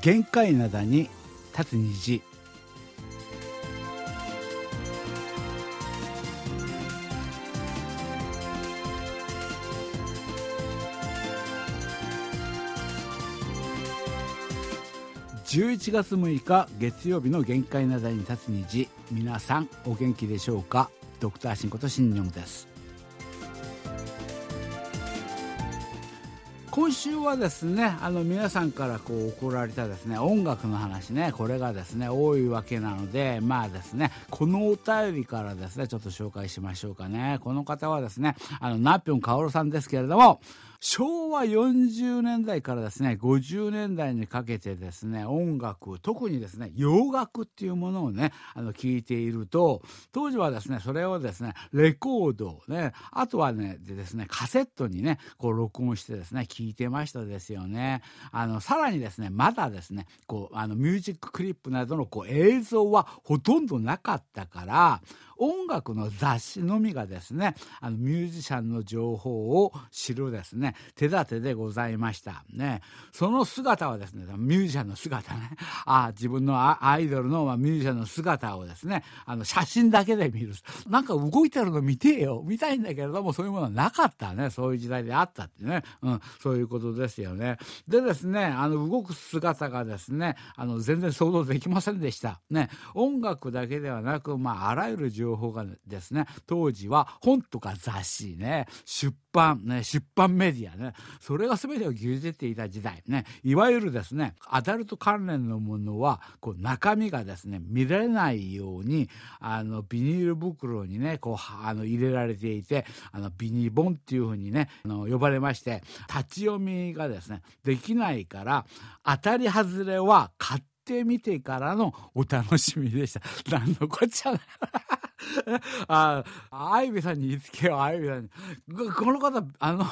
限界灘に立つ虹。11月6日月曜日の限界灘に立つ虹。皆さんお元気でしょうか？ドクターシンことシンニョンです。今週はですねあの皆さんからこう怒られたですね音楽の話ねこれがですね多いわけなのでまあですねこのお便りからですねちょっと紹介しましょうかね。この方はですねあのナッピョンカオルさんですけれども昭和40年代からですね50年代にかけてですね音楽特にですね洋楽っていうものをねあの聞いていると当時はですねそれをですねレコードねあとはねでですねカセットにねこう録音してですね聞いてましたですよね。あのさらにですねまだですねこうあのミュージッククリップなどのこう映像はほとんどなかったから音楽の雑誌のみがですねあのミュージシャンの情報を知るですね手立てでございました。ね。その姿はですねミュージシャンの姿ね。あ自分のアイドルのミュージシャンの姿をですねあの写真だけで見る。なんか動いてるの見てよ。見たいんだけれどもそういうものはなかったね。そういう時代であったってね、うん、そういうことですよね。でですねあの動く姿がですねあの全然想像できませんでした。ね。音楽だけではなくまああらゆる情情報がですね当時は本とか雑誌ね出版ね出版メディアねそれが全てを牛耳っていた時代ねいわゆるですねアダルト関連のものはこう中身がですね見られないようにあのビニール袋にねこうあの入れられていてあのビニボンっていうふうにねあの呼ばれまして立ち読みがですねできないから当たり外れは買ってみてからのお楽しみでした。何のこっちゃな あ、アイビさんに言いつけよ、アイビさんに。この方、あの、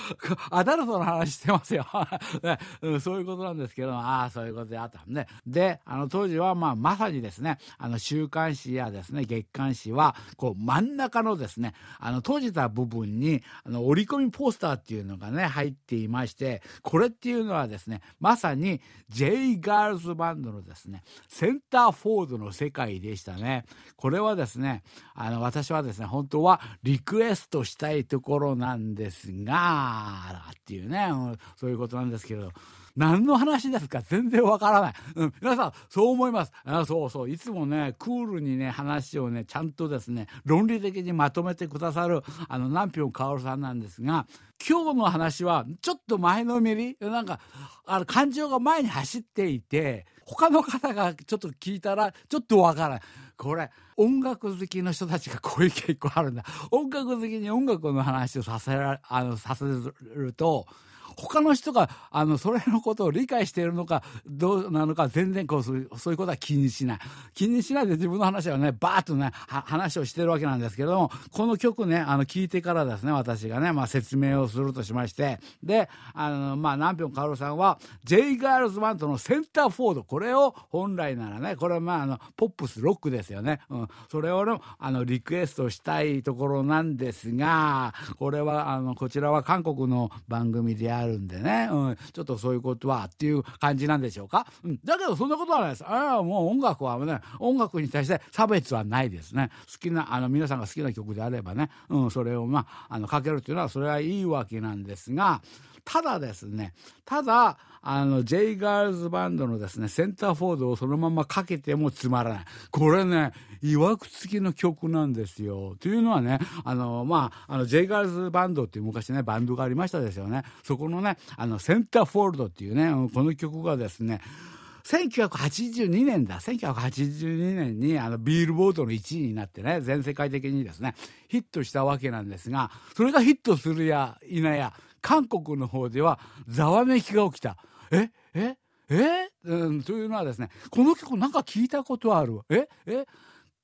アダルトの話してますよ、ね。そういうことなんですけど、ああ、そういうことであったね。で、あの、当時は、まあ、まさにですね、あの、週刊誌やですね、月刊誌は、こう、真ん中のですね、あの、閉じた部分に、あの、折り込みポスターっていうのがね、入っていまして、これっていうのはですね、まさに、J ガールズバンドのですね、センターフォードの世界でしたね。これはですね、あの、私はですね、本当はリクエストしたいところなんですが、っていうね、そういうことなんですけど、何の話ですか？全然わからない。うん、皆さん、そう思います。あそうそう。いつもね、クールにね、話をね、ちゃんとですね、論理的にまとめてくださる、あの、南氷薫さんなんですが、今日の話は、ちょっと前のめりなんか、あの、感情が前に走っていて、他の方がちょっと聞いたら、ちょっとわからない。これ、音楽好きの人たちがこういう傾向あるんだ。音楽好きに音楽の話をさせら、あの、させると、他の人があのそれのことを理解しているのかどうなのか全然こうそういうことは気にしない。気にしないで自分の話はねバーッとね話をしてるわけなんですけどもこの曲ねあの聞いてからですね私がね、まあ、説明をするとしましてであのまあ南氷薫さんは J ガールズバンドのセンターフォードこれを本来ならねこれはまああのポップスロックですよね、うん、それをのあのリクエストしたいところなんですがこれはあのこちらは韓国の番組であるあるんでね、うん、ちょっとそういうことはっていう感じなんでしょうか？うん、だけどそんなことはないです。ああ、もう音楽はね、音楽に対して差別はないですね。好きな、あの、皆さんが好きな曲であればね、うん、それをまあ、あの、かけるっていうのは、それはいいわけなんですが、ただですね、ただ、あの、J ガールズバンドのですね、センターフォードをそのままかけてもつまらない。これね、いわくつきの曲なんですよ。というのはね、あの、まあ、あの、J ガールズバンドっていう昔ね、バンドがありましたですよね。そこのね、あの、センターフォールドっていうね、この曲がですね、1982年だ。1982年にあのビールボードの1位になってね、全世界的にですね、ヒットしたわけなんですが、それがヒットするや否や、韓国の方ではざわめきが起きた。えええ？うん、というのはですね、この曲なんか聞いたことある。ええ？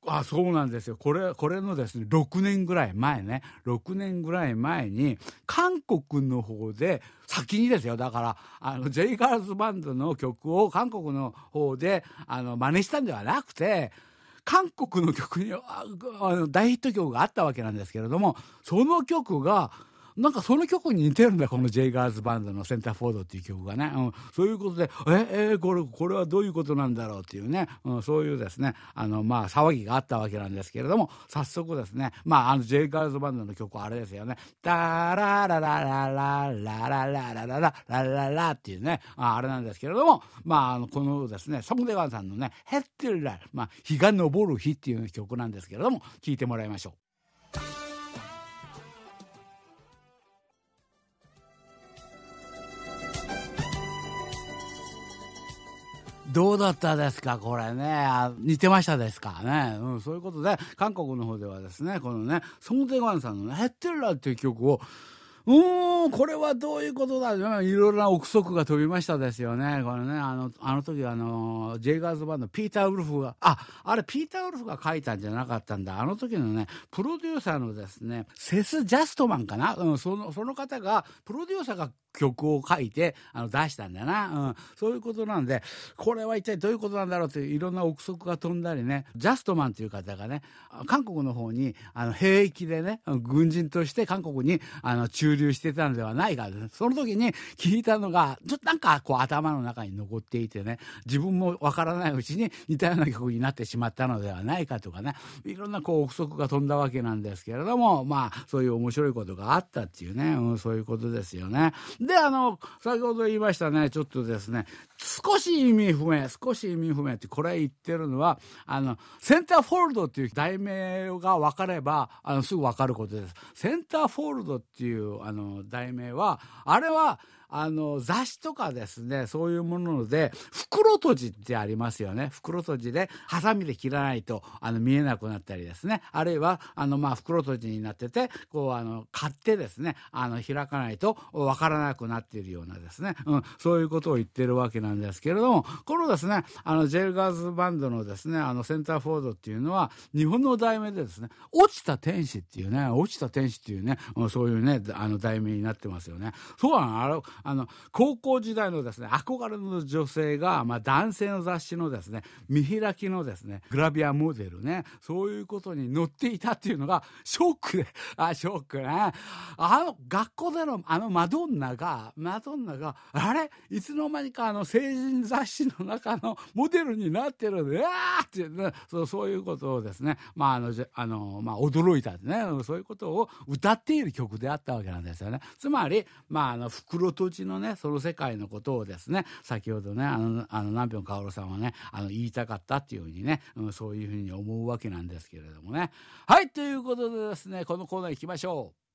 あそうなんですよ。これこれのですね6年ぐらい前ね。6年ぐらい前に韓国の方で先にですよ。だからあの J ガールズバンドの曲を韓国の方であの真似したんではなくて韓国の曲にあの大ヒット曲があったわけなんですけれどもその曲がなんかその曲に似てるんだこの J ガーズバンドの「センターフォード」っていう曲がね、うん、そういうことでええこれこれはどういうことなんだろうっていうね、うん、そういうですね。あのまあ騒ぎがあったわけなんですけれども早速ですね。まああの J ガーズバンドの曲はあれですよね「タララララララララララララララ」っていうね。ああれなんですけれどもまああのこのですねソン・デガンさんのね「ヘッテルラ」まあ日が昇る日っていう曲なんですけれども聴いてもらいましょう。どうだったですか？これね。似てましたですかね、うん、そういうことで韓国の方ではですねこのねソン・テガンさんのね「ヘッテルラ」っていう曲をうん、これはどういうことだいろいろな憶測が飛びましたですよね。これね、あの、あの時あの、ジェイガーズバンド、ピーター・ウルフが、あ、あれピーター・ウルフが書いたんじゃなかったんだ。あの時のね、プロデューサーのですね、セス・ジャストマンかなうん、その、その方が、プロデューサーが曲を書いてあの出したんだな、うん、そういうことなんでこれは一体どういうことなんだろうっていろんな憶測が飛んだりねジャストマンという方がね韓国の方にあの兵役でね軍人として韓国にあの駐留してたのではないかその時に聞いたのがちょっとなんかこう頭の中に残っていてね自分もわからないうちに似たような曲になってしまったのではないかとかねいろんなこう憶測が飛んだわけなんですけれどもまあそういう面白いことがあったっていうね、うん、そういうことですよね。で、あの、先ほど言いましたね、ちょっとですね、少し意味不明、少し意味不明ってこれ言ってるのは、あの、センターフォールドっていう題名が分かれば、あの、すぐ分かることです。センターフォールドっていう、あの、題名は、あれは、あの雑誌とかですねそういうもので袋閉じってありますよね。袋閉じでハサミで切らないとあの見えなくなったりですね。あるいはあのまあ袋閉じになっててこうあの買ってですねあの開かないとわからなくなっているようなですね、うん、そういうことを言ってるわけなんですけれどもこのですねあのジェルガーズバンドのですねあのセンターフォードっていうのは日本の題名でですね落ちた天使っていうね落ちた天使っていうねそういうねあの題名になってますよね。そうなのあの高校時代のですね憧れの女性が、まあ、男性の雑誌のですね見開きのですねグラビアモデルねそういうことに載っていたっていうのがショックであショックね。あの学校でのあのマドンナがマドンナがあれ？いつの間にかあの成人雑誌の中のモデルになってるうわー！って、ね、そうそういうことをですねまああのあの、まあ、驚いたね。そういうことを歌っている曲であったわけなんですよね。つまり、まあ、あの袋うちのねその世界のことをですね先ほどねあのあの南平薫さんはねあの言いたかったっていうふうにね、うん、そういうふうに思うわけなんですけれどもね。はいということでですねこのコーナー行きましょう。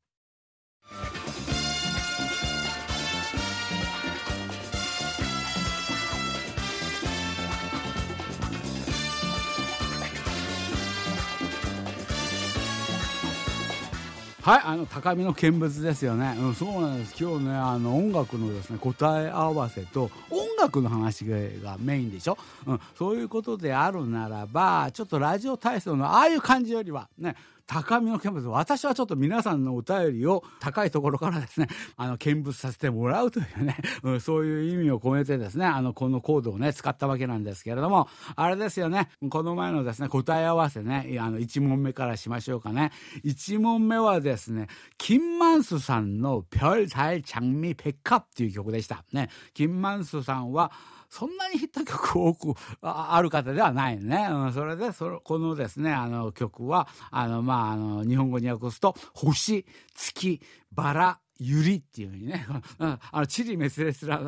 はい、あの高みの見物ですよね。うん、そうなんです。今日ね、あの音楽のですね、答え合わせと音楽の話がメインでしょ？うん、そういうことであるならば、ちょっとラジオ体操のああいう感じよりはね、高みの見物私はちょっと皆さんのお便りを高いところからですねあの見物させてもらうというね、うん、そういう意味を込めてですねあのこのコードをね使ったわけなんですけれどもあれですよねこの前のですね答え合わせねあの1問目からしましょうかね1問目はですね金満スさんの「별달장미백합」っていう曲でしたね金満スさんは そんなにヒット曲多くある方ではないね。うん、それでそのこのですねあの曲はあのまああの日本語に訳すと星月バラゆりっていうふうにね、あの、地理滅裂な、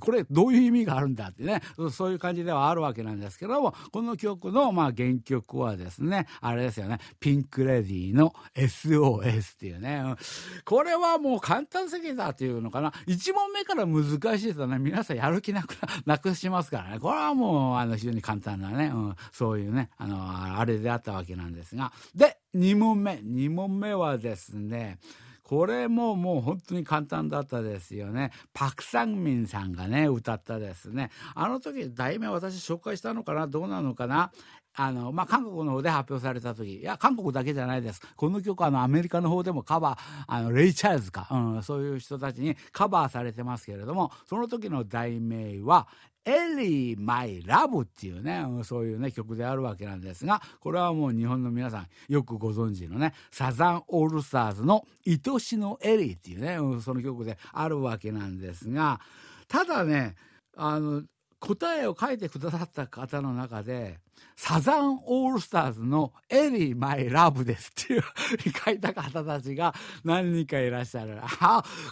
これどういう意味があるんだってね、そういう感じではあるわけなんですけども、この曲の、まあ、原曲はですね、あれですよね、ピンクレディの SOS っていうね、これはもう簡単すぎたっていうのかな、1問目から難しいとね、皆さんやる気なく なくしますからね、これはもう、あの、非常に簡単なね、うん、そういうね、あの、あれであったわけなんですが、で、2問目、2問目はですね、これももう本当に簡単だったですよね。パク・サンミンさんがね、歌ったですね。あの時、題名私紹介したのかな？どうなのかな？あの、まあ、韓国の方で発表された時、いや、韓国だけじゃないです。この曲あの、アメリカの方でもカバー、あの、レイ・チャールズか、うん、そういう人たちにカバーされてますけれども、その時の題名は、エリー・マイ・ラブっていうね、そういうね、曲であるわけなんですが、これはもう日本の皆さんよくご存知のね、サザンオールスターズの愛しのエリーっていうね、その曲であるわけなんですが、ただね、あの、答えを書いてくださった方の中で、サザンオールスターズのエリー・マイ・ラブですっていう 書いた方たちが何人かいらっしゃる。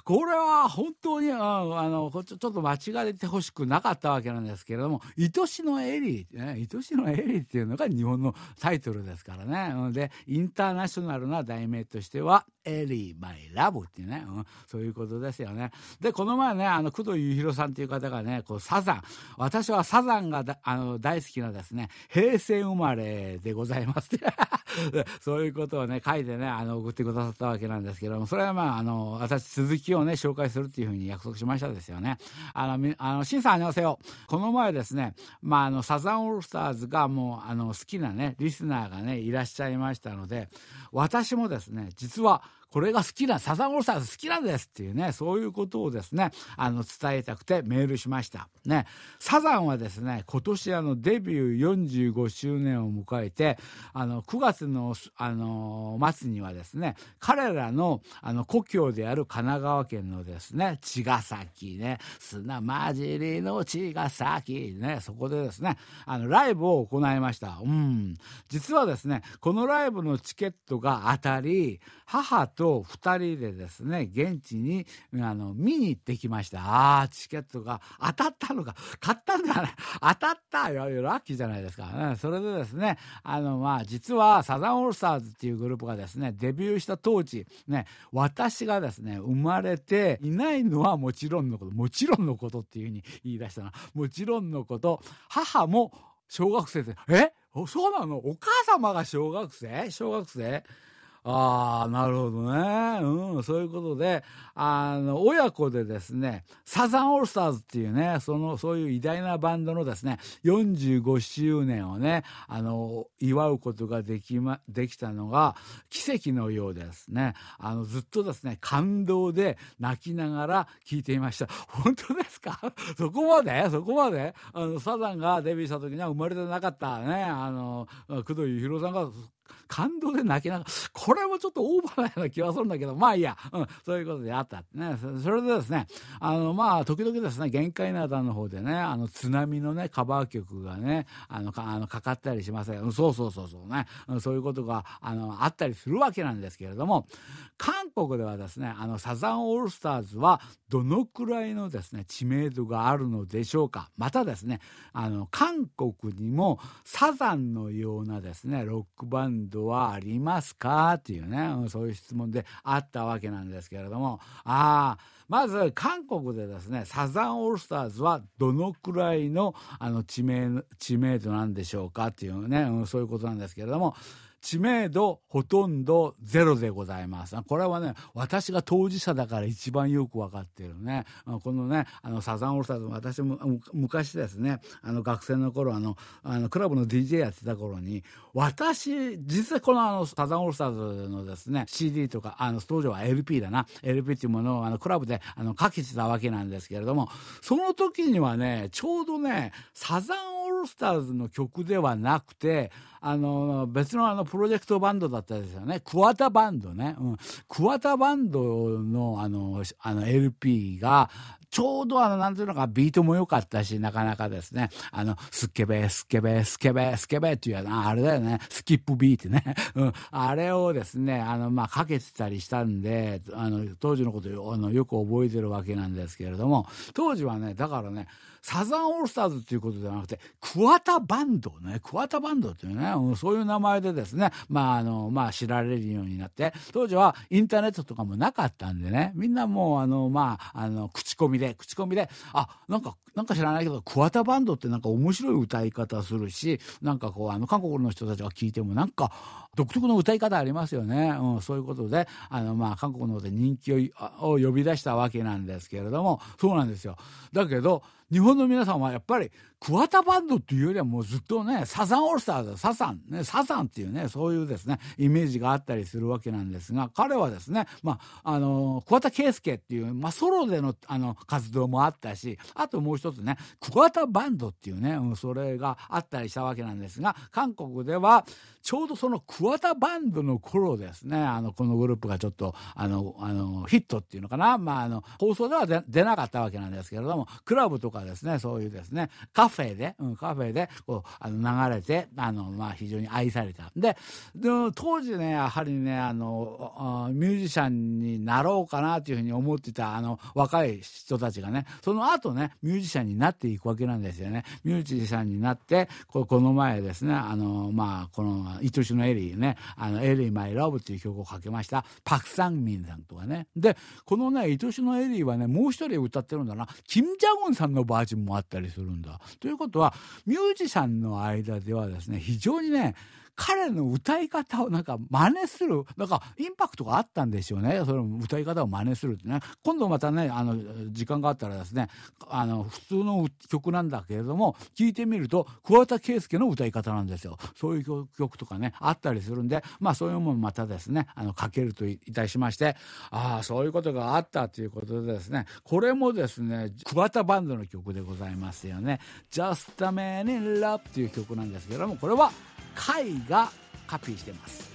これは本当に、あの、ちょっと間違えてほしくなかったわけなんですけれども、愛しのエリー、ね、愛しのエリーっていうのが日本のタイトルですからね。で、インターナショナルな題名としては、エリー・マイ・ラブっていうね、うん、そういうことですよね。で、この前ね、あの、工藤裕弘さんっていう方がね、こう、サザン、私はサザンがあの大好きなですね、平成生まれでございます そういうことをね、書いてね、あの、送ってくださったわけなんですけども、それはまあ、あの、私、続きをね、紹介するっていうふうに約束しましたですよね。あの、あの、しんさん、ありがとう。この前ですね、まあ、あの、サザンオールスターズがもう、あの、好きなね、リスナーがね、いらっしゃいましたので、私もですね、実は、これが好きな、サザンオールスターズ好きなんですっていうね、そういうことをですね、あの、伝えたくてメールしました。ね、サザンはですね、今年あの、デビュー45周年を迎えて、あの、9月の、あの、末にはですね、彼らの、あの、故郷である神奈川県のですね、茅ヶ崎ね、砂混じりの茅ヶ崎ね、そこでですね、あの、ライブを行いました。うん。実はですね、このライブのチケットが当たり、母とと2人でですね現地にあの見に行ってきました。ああチケットが当たったのか。買ったんだね。当たったよラッキーじゃないですか、ね、それでですねあのまあ実はサザンオールスターズっていうグループがですねデビューした当時ね私がですね生まれていないのはもちろんのこともちろんのことっていうふうに言い出したなもちろんのこと母も小学生でえ？そうなの？お母様が小学生？小学生？ああ、なるほどね。うん、そういうことで、あの、親子でですね、サザンオールスターズっていうね、その、そういう偉大なバンドのですね、45周年をね、あの、祝うことができま、できたのが、奇跡のようですね。あの、ずっとですね、感動で泣きながら聞いていました。本当ですか？そこまで？そこまで？あの、サザンがデビューした時には生まれてなかったね、あの、工藤裕弘さんが感動で泣きながら、これもちょっとオーバーなような気はするんだけど、まあいいや、うん、そういうことであった。ね、それでですね、あの、まあ、時々ですね、限界などの方でね、あの、津波のね、カバー曲がね、あの、かあのかかったりしません。そうそうそうそうね、そういうことが、あの、あったりするわけなんですけれども、韓国ではですね、あの、サザンオールスターズは、どのくらいのですね、知名度があるのでしょうか。またですね、あの、韓国にも、サザンのようなですね、ロックバンドンドはありますか？っていうね、そういう質問であったわけなんですけれども、ああ、まず韓国でですね、サザンオールスターズはどのくらいのあの知名知名度なんでしょうか？っていうね、そういうことなんですけれども、知名度ほとんどゼロでございます。これはね、私が当事者だから一番よくわかってるね。このね、あの、サザンオールスターズも、私も昔ですね、あの、学生の頃、あの、あの、クラブの DJ やってた頃に、私、実際このあの、サザンオールスターズのですね、CD とか、あの、当時は LP だな、LP っていうものを、あの、クラブで、あの、書きてたわけなんですけれども、その時にはね、ちょうどね、サザンオールスターズの曲ではなくて、あの、別のあの、プロジェクトバンドだったですよね。クワタバンドね。うん。クワタバンドのあの、あの LP が、ちょうどあの、なんていうのか、ビートも良かったし、なかなかですね、あの、スケベ、スケベ、スケベ、スケベっていうあれだよね、スキップビートね。うん。あれをですね、あの、まあ、かけてたりしたんで、あの、当時のことあのよく覚えてるわけなんですけれども、当時はね、だからね、サザンオールスターズっていうことではなくて、クワタバンドね、クワタバンドっていうね、そういう名前でですね、まああの、まあ知られるようになって、当時はインターネットとかもなかったんでね、みんなもうあの、まあ、あの、口コミで、口コミで、あ、なんか、なんか知らないけど、クワタバンドってなんか面白い歌い方するし、なんかこう、あの、韓国の人たちが聞いてもなんか、独特の歌い方ありますよね。うん、そういうことで、あの、まあ、韓国の方で人気をを呼び出したわけなんですけれども、そうなんですよ。だけど、日本の皆さんはやっぱり桑田バンドっていうよりはもうずっとねサザンオールスターズサザンねサザンっていうねそういうですねイメージがあったりするわけなんですが彼はですねまああの桑田佳祐っていう、まあ、ソロでのあの活動もあったしあともう一つね桑田バンドっていうね、うん、それがあったりしたわけなんですが韓国ではちょうどその桑田バンドの頃ですね。あのこのグループがちょっとあのあのヒットっていうのかな、まあ、あの放送では出なかったわけなんですけれどもクラブとかですねそういうですねカフェで、うん、カフェでこうあの流れてあの、まあ、非常に愛された。でで当時ねやはりねあのミュージシャンになろうかなというふうに思ってたあの若い人たちがねその後ねミュージシャンになっていくわけなんですよね。ミュージシャンになってここの前ですねあのまあこの「愛しのエリーね」あの「エリーマイラブ」っていう曲をかけました。パク・サンミンさんとかね。でこのね「愛しのエリー」はねもう一人歌ってるんだな。キム・ジャゴンさんのバージョンもあったりするんだ。ということはミュージシャンの間ではですね非常にね彼の歌い方をなんか真似するなんかインパクトがあったんでしょうね。その歌い方を真似するってね。今度またねあの時間があったらですねあの普通の曲なんだけれども聴いてみると桑田佳祐の歌い方なんですよ。そういう曲とかねあったりするんでまあそういうものまたですねあのかけるといたしましてああそういうことがあったということでですねこれもですね桑田バンドの曲でございますよね「Just a Man in Love」っていう曲なんですけどもこれは「貝がカピーしてます。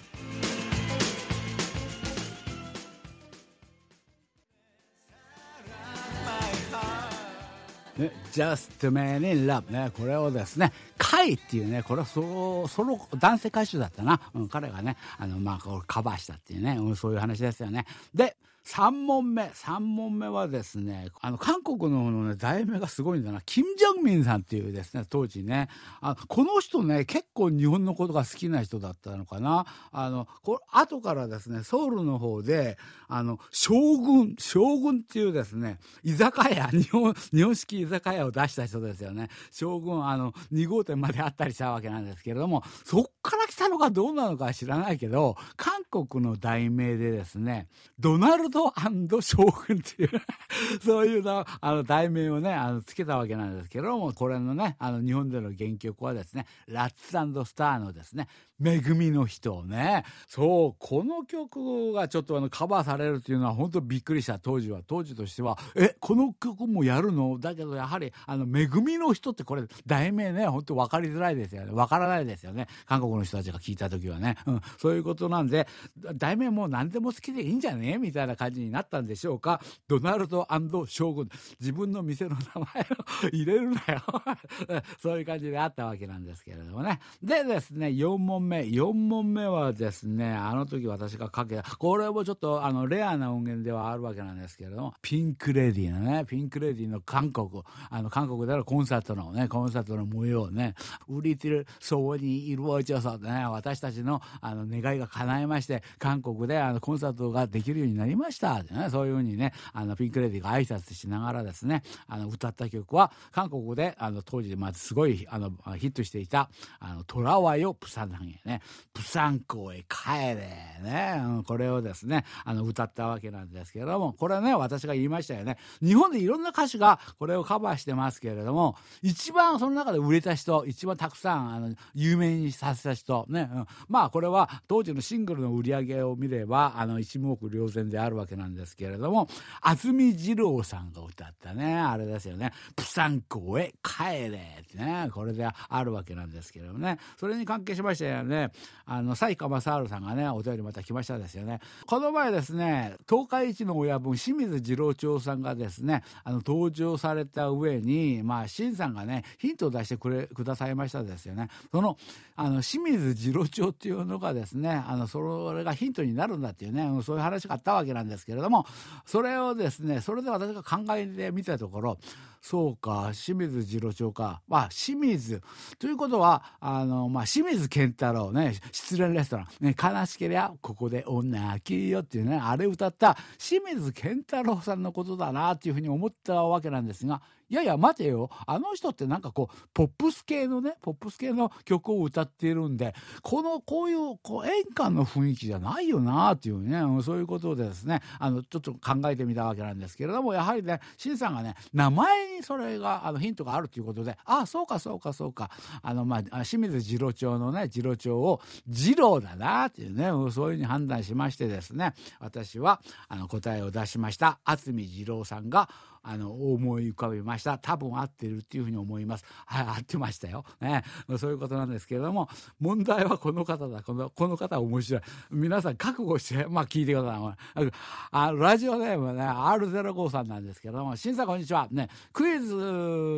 ね、Just Man in Love ね、これをですね、カイっていうね、これはソロ、ソロ、男性歌手だったな。うん、彼がね、あの、まあ、これカバーしたっていうね、うん、そういう話ですよね。で、3問目。3問目はですね、あの、韓国ののね、題名がすごいんだな。キム・ジョンミンさんっていうですね、当時ね、あこの人ね、結構日本のことが好きな人だったのかな。あの、こ、後からですね、ソウルの方で、あの、将軍、将軍っていうですね、居酒屋、日本、日本式居酒屋を出した人ですよね。将軍、あの、2号店まであったりしたわけなんですけれども、そっから来たのかどうなのか知らないけど、韓国の題名でですね、ドナルドド将軍っていう そういうの、あの、題名をね、あの、つけたわけなんですけども、これのね、あの、日本での原曲はですね、ラッツスターのですね、恵みの人ね。そう、この曲がちょっとあのカバーされるっていうのは本当びっくりした当時は。当時としては、え、この曲もやるの？だけどやはり、あの、恵みの人ってこれ、題名ね、本当分かりづらいですよね。分からないですよね。韓国の人たちが聞いた時はね。うん、そういうことなんで、題名もう何でも好きでいいんじゃね？みたいな感じになったんでしょうか？ドナルド将軍。自分の店の名前を入れるなよ。そういう感じであったわけなんですけれどもね。でですね、4問目4問目はですねあの時私がかけたこれもちょっとあのレアな音源ではあるわけなんですけれどもピンク・レディーのねピンク・レディーの韓国あの韓国でのコンサートのねコンサートの模様ね売りてるそうにいるおちさんね私たちのあの願いが叶いまして韓国であのコンサートができるようになりましたねそういうふうにねあのピンク・レディーが挨拶しながらですねあの歌った曲は韓国であの当時まずすごいあのヒットしていた「あの虎はよプサンへねプサン港へ帰れ。ね、うん、これをですね、あの、歌ったわけなんですけれども、これね、私が言いましたよね。日本でいろんな歌手がこれをカバーしてますけれども、一番その中で売れた人、一番たくさん、あの、有名にさせた人、ね、うん、まあ、これは当時のシングルの売り上げを見れば、あの、一目瞭然であるわけなんですけれども、安住二郎さんが歌ったね、あれですよね、プサン港へ帰れってね、これであるわけなんですけれどもね、それに関係しましてね、あの、西川正治さんがね、お便りまた来ましたですよね。この前ですね、東海一の親分、清水次郎長さんがですね、あの、登場された上に、まあ、新さんがね、ヒントを出してくれ、くださいましたですよね。その、あの、清水次郎長っていうのがですね、あの、それがヒントになるんだっていうね、そういう話があったわけなんですですけれども、それをですね、それで私が考えてみたところ、そうか、清水次郎長か。まあ、清水。ということは、あの、まあ、清水健太郎ね、失恋レストラン。ね、悲しけりゃ、ここで女飽きよっていうね、あれ歌った清水健太郎さんのことだなっていうふうに思ったわけなんですが、いやいや待てよ。あの人ってなんかこうポップス系のねポップス系の曲を歌っているんでこのこういうこう演歌の雰囲気じゃないよなっていうねそういうことでですね。あのちょっと考えてみたわけなんですけれどもやはりね新さんがね名前にそれがあのヒントがあるということでああそうかそうかそうか。あのまあ清水次郎長のね次郎長を次郎だなっていうねそういうふうに判断しましてですね私はあの答えを出しました。渥美二郎さんがあの思い浮かべました。多分合ってるっていうふうに思います。はい合ってましたよ、ね、そういうことなんですけれども問題はこの方だ。このこの方面白い。皆さん覚悟してまあ聞いてください。あラジオネームね R05 さんなんですけれども審査こんにちは。ね。クイズ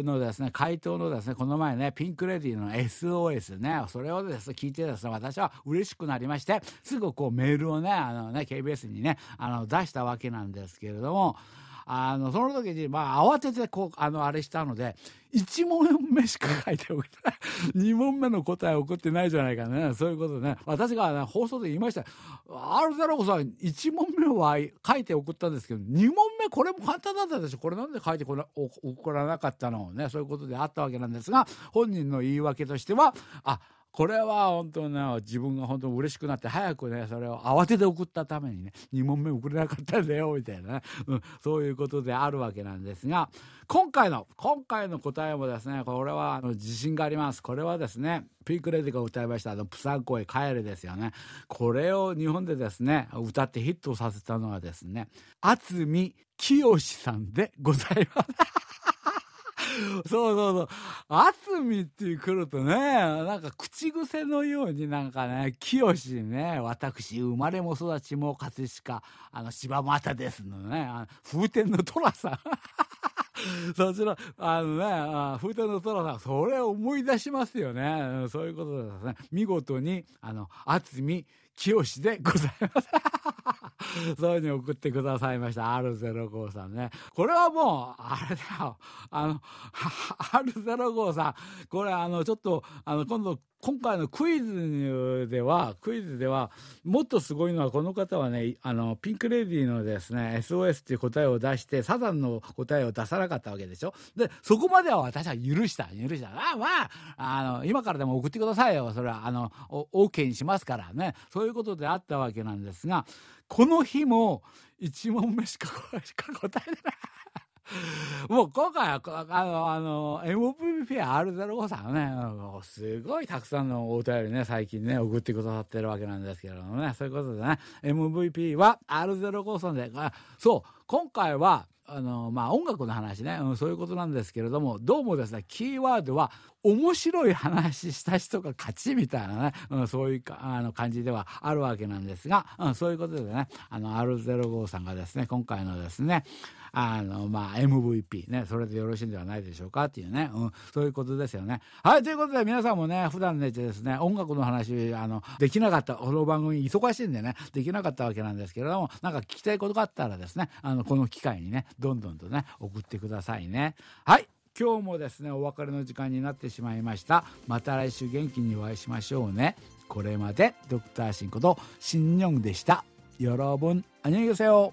のですね回答のですねこの前ねピンクレディーの SOS ね。それをですね聞いてですね私は嬉しくなりましてすぐこうメールをねあのね KBS にねあの出したわけなんですけれどもあのその時にまあ慌ててこうあのあれしたので1問目しか書いておい。て2問目の答え送ってないじゃないかね。そういうことね。私が、ね、放送で言いました。R05 さん1問目は書いて送ったんですけど2問目これも簡単だったでしょ。これなんで書いてこら送らなかったのね。そういうことであったわけなんですが本人の言い訳としてはあこれは本当ね自分が本当嬉しくなって早くねそれを慌てて送ったためにね2問目送れなかったんだよみたいなね、うん、そういうことであるわけなんですが今回の今回の答えもですねこれはあの自信があります。これはですねピークレディが歌いましたあのプサン声帰れですよね。これを日本でですね歌ってヒットさせたのはですね渥美清さんでございます。そうそうそう。渥美って来るとね、なんか口癖のようになんかね、清ね、私、生まれも育ちも葛飾、あの、柴又ですのね、あの風天の虎さん。そちら、あのね、風天の虎さん、それを思い出しますよね。そういうことですね。見事に、あの、渥美清でございます。そういうふうに送ってくださいました。R05 さんね。これはもう、あれだよ。あの、R05 さん、これあの、ちょっと、あの、今度、今回のクイズでは、クイズでは、もっとすごいのは、この方はね、あの、ピンクレディーのですね、SOS っていう答えを出して、サザンの答えを出さなかったわけでしょ。で、そこまでは私は許した、許した。あまあ、あの、今からでも送ってくださいよ。それは、あの、OK にしますからね。そういうことであったわけなんですが、この日も1問目しか答えてない。もう今回はあのあの MVP-R05 さんねすごいたくさんのお便りね最近ね送ってくださってるわけなんですけれどもねそういうことでね MVP は R05 さんでそう今回はあのまあ音楽の話ね、うん、そういうことなんですけれどもどうもですねキーワードは面白い話した人が勝ちみたいなね、うん、そういうかあの感じではあるわけなんですが、うん、そういうことでねあの R05 さんがですね今回のですねあの、まあ、MVP ね、それでよろしいんではないでしょうかっていうね、うん、そういうことですよね。はい、ということで皆さんもね、普段ね、ですね、音楽の話、あの、できなかった、この番組忙しいんでね、できなかったわけなんですけれども、なんか聞きたいことがあったらですね、あの、この機会にね、どんどんとね、送ってくださいね。はい。今日もですねお別れの時間になってしまいましたまた来週元気にお会いしましょうねこれまでドクターシンことシンニョンでした여러분안녕히계세요